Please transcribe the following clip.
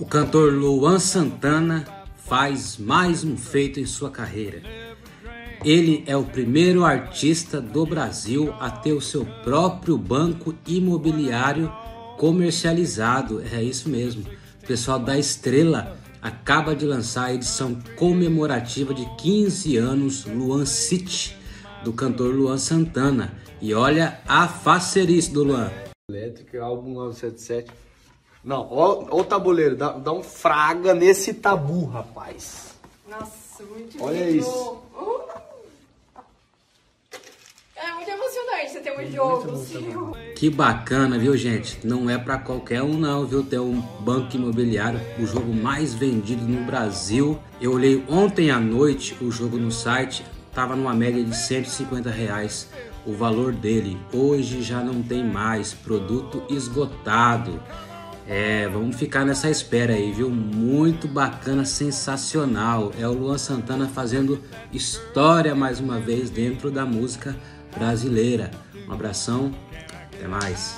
O cantor Luan Santana faz mais um feito em sua carreira. Ele é o primeiro artista do Brasil a ter o seu próprio banco imobiliário comercializado. É isso mesmo. O pessoal da Estrela acaba de lançar a edição comemorativa de 15 anos Luan City, do cantor Luan Santana. E olha a facerice do Luan. Elétrica, álbum 977. Não, ó, ó o tabuleiro, dá, dá um fraga nesse tabu, rapaz. Nossa, muito Olha lindo. isso. Uh! É muito emocionante você ter um jogo seu. Que bacana, viu, gente? Não é pra qualquer um não, viu? Ter um banco imobiliário, o jogo mais vendido no Brasil. Eu olhei ontem à noite o jogo no site, tava numa média de 150 reais o valor dele. Hoje já não tem mais, produto esgotado. É, vamos ficar nessa espera aí, viu? Muito bacana, sensacional. É o Luan Santana fazendo história mais uma vez dentro da música brasileira. Um abração, até mais.